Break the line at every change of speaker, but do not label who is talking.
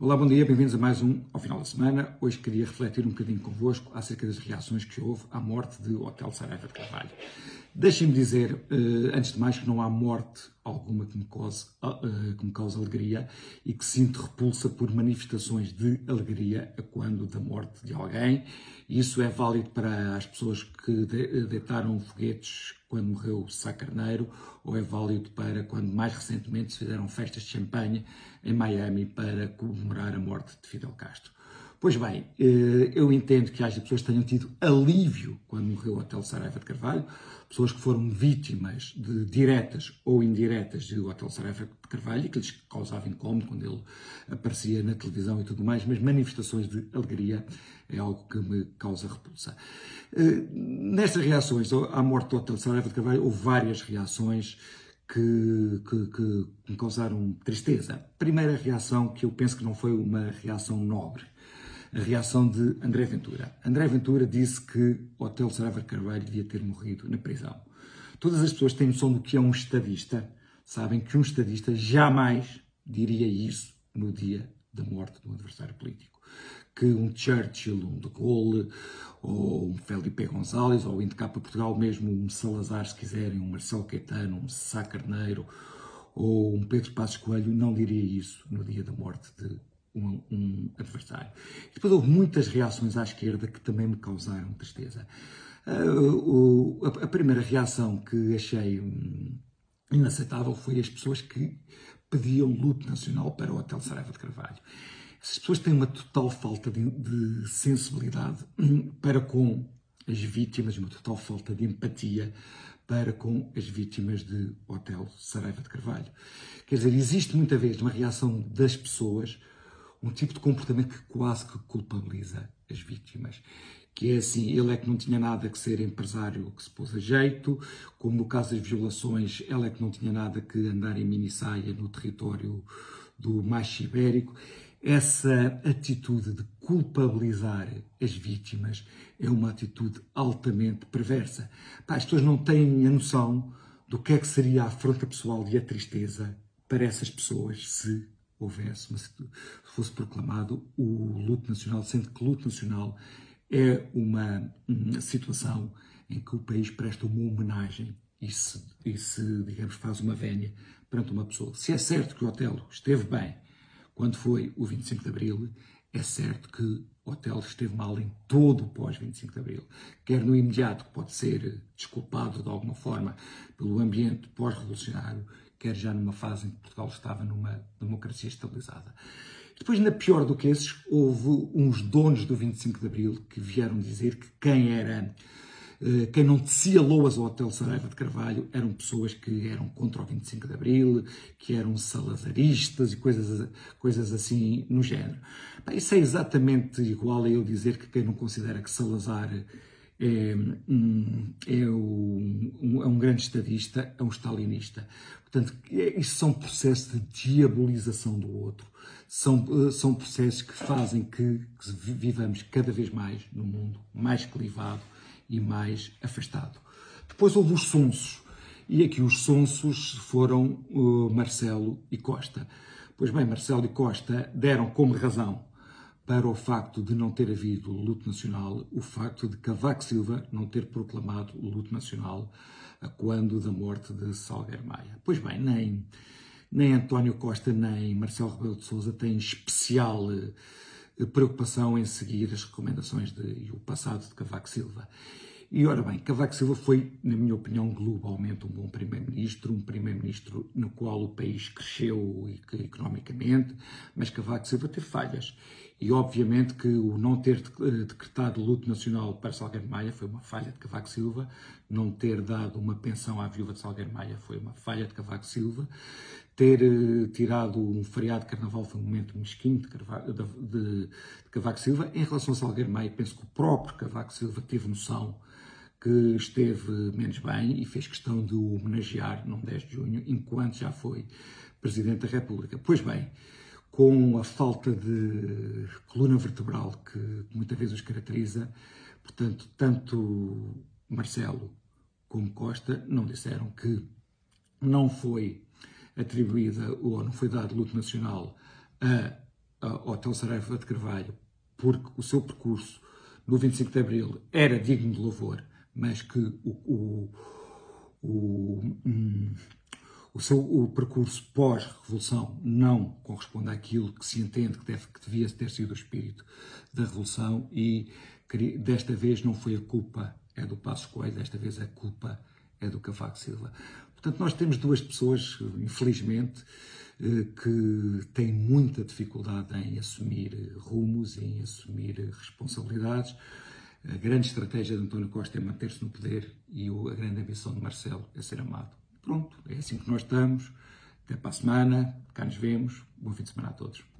Olá, bom dia, bem-vindos a mais um ao final da semana. Hoje queria refletir um bocadinho convosco acerca das reações que houve à morte de Hotel Saraiva de Carvalho. Deixem-me dizer, eh, antes de mais, que não há morte alguma que me, cause, eh, que me cause alegria e que sinto repulsa por manifestações de alegria quando da morte de alguém. Isso é válido para as pessoas que deitaram foguetes quando morreu Sá Carneiro, ou é válido para quando mais recentemente se fizeram festas de champanhe em Miami para comemorar a morte de Fidel Castro. Pois bem, eh, eu entendo que haja pessoas tenham tido alívio quando morreu o Hotel Saraiva de Carvalho, pessoas que foram vítimas de diretas ou indiretas do Hotel Saraiva de Carvalho e que lhes causava incómodo quando ele aparecia na televisão e tudo mais, mas manifestações de alegria é algo que me causa repulsa. Eh, nestas reações à morte do Hotel Saraiva de Carvalho, houve várias reações que, que, que me causaram tristeza. Primeira reação, que eu penso que não foi uma reação nobre, a reação de André Ventura. André Ventura disse que o Hotel Saraiva Carvalho devia ter morrido na prisão. Todas as pessoas têm noção do que é um estadista, sabem que um estadista jamais diria isso no dia da morte de um adversário político. Que um Churchill, um De Gaulle, ou um Felipe González, ou o Indecapa Portugal, mesmo um Salazar, se quiserem, um Marcelo Caetano, um Sá Carneiro, ou um Pedro Passos Coelho, não diria isso no dia da morte de um, um adversário. E depois houve muitas reações à esquerda que também me causaram tristeza. Uh, o, a, a, primeira reação que achei um, inaceitável foi as pessoas que pediam luto nacional para o Hotel Saraiva de Carvalho. Essas pessoas têm uma total falta de, de sensibilidade para com as vítimas, uma total falta de empatia para com as vítimas de Hotel Saraiva de Carvalho. Quer dizer, existe muita vez uma reação das pessoas um tipo de comportamento que quase que culpabiliza as vítimas. Que é assim, ele é que não tinha nada que ser empresário que se pôs a jeito, como no caso das violações, ela é que não tinha nada que andar em minissaia no território do macho ibérico. Essa atitude de culpabilizar as vítimas é uma atitude altamente perversa. Pá, as pessoas não têm a noção do que é que seria a afronta pessoal e a tristeza para essas pessoas se houvesse, se fosse proclamado o luto nacional, sendo que luto nacional é uma, uma situação em que o país presta uma homenagem e se, e se, digamos, faz uma vénia perante uma pessoa. Se é certo que o Otelo esteve bem quando foi o 25 de Abril, é certo que Otelo esteve mal em todo o pós-25 de Abril, quer no imediato, que pode ser desculpado de alguma forma pelo ambiente pós-revolucionário, quer já numa fase em que Portugal estava numa democracia estabilizada. Depois, na pior do que esses, houve uns donos do 25 de Abril que vieram dizer que quem era quem não tecia loas ao Hotel Saraiva de Carvalho eram pessoas que eram contra o 25 de Abril, que eram salazaristas e coisas, coisas assim no género. Isso é exatamente igual a eu dizer que quem não considera que Salazar é um, é um, é um grande estadista, é um stalinista. Portanto, é, isso são processos de diabolização do outro, são, eh, são processos que fazem que, que vivamos cada vez mais num mundo mais clivado e mais afastado. Depois houve os sonsos, e aqui os sonsos foram uh, Marcelo e Costa. Pois bem, Marcelo e Costa deram como razão para o facto de não ter havido luto nacional, o facto de Cavaco Silva não ter proclamado o luto nacional a quando da morte de Salgueiro Maia. Pois bem, nem, nem António Costa nem Marcelo Rebelo de Sousa têm especial eh, preocupação em seguir as recomendações de, e o passado de Cavaco Silva. E ora bem, Cavaco Silva foi, na minha opinião, globalmente um bom primeiro-ministro, um primeiro-ministro no qual o país cresceu economicamente, mas Cavaco Silva teve falhas. E obviamente que o não ter eh, decretado luto nacional para Salgueiro Maia foi uma falha de Cavaco Silva, não ter dado uma pensão à viúva de Salgueiro Maia foi uma falha de Cavaco Silva, ter uh, tirado um feriado de carnaval foi um momento mesquinho de, de, de, de Cavaco Silva. Em relação a Salgueiro Maia, penso que o próprio Cavaco Silva teve noção que esteve menos bem e fez questão de o homenagear no 10 de junho, enquanto já foi Presidente da República. Pois bem, com a falta de coluna vertebral que muitas vezes os caracteriza, portanto, tanto Marcelo como Costa não disseram que não foi atribuída ou não foi dado luto nacional a ao Hotel Saraiva de Carvalho, porque o seu percurso no 25 de Abril era digno de louvor, mas que o, o, o, um, o seu o percurso pós-revolução não corresponde àquilo que se entende que, deve, que devia ter sido o espírito da revolução e desta vez não foi a culpa é do Passos Coelho, desta vez a culpa é do Cavaco Silva. Portanto, nós temos duas pessoas, infelizmente, eh, que têm muita dificuldade em assumir rumos, em assumir responsabilidades. A grande estratégia de António Costa é manter-se no poder e a grande ambição de Marcelo é ser amado. Pronto, é assim que nós estamos. Até para a semana, cá nos vemos. Bom fim de semana a todos.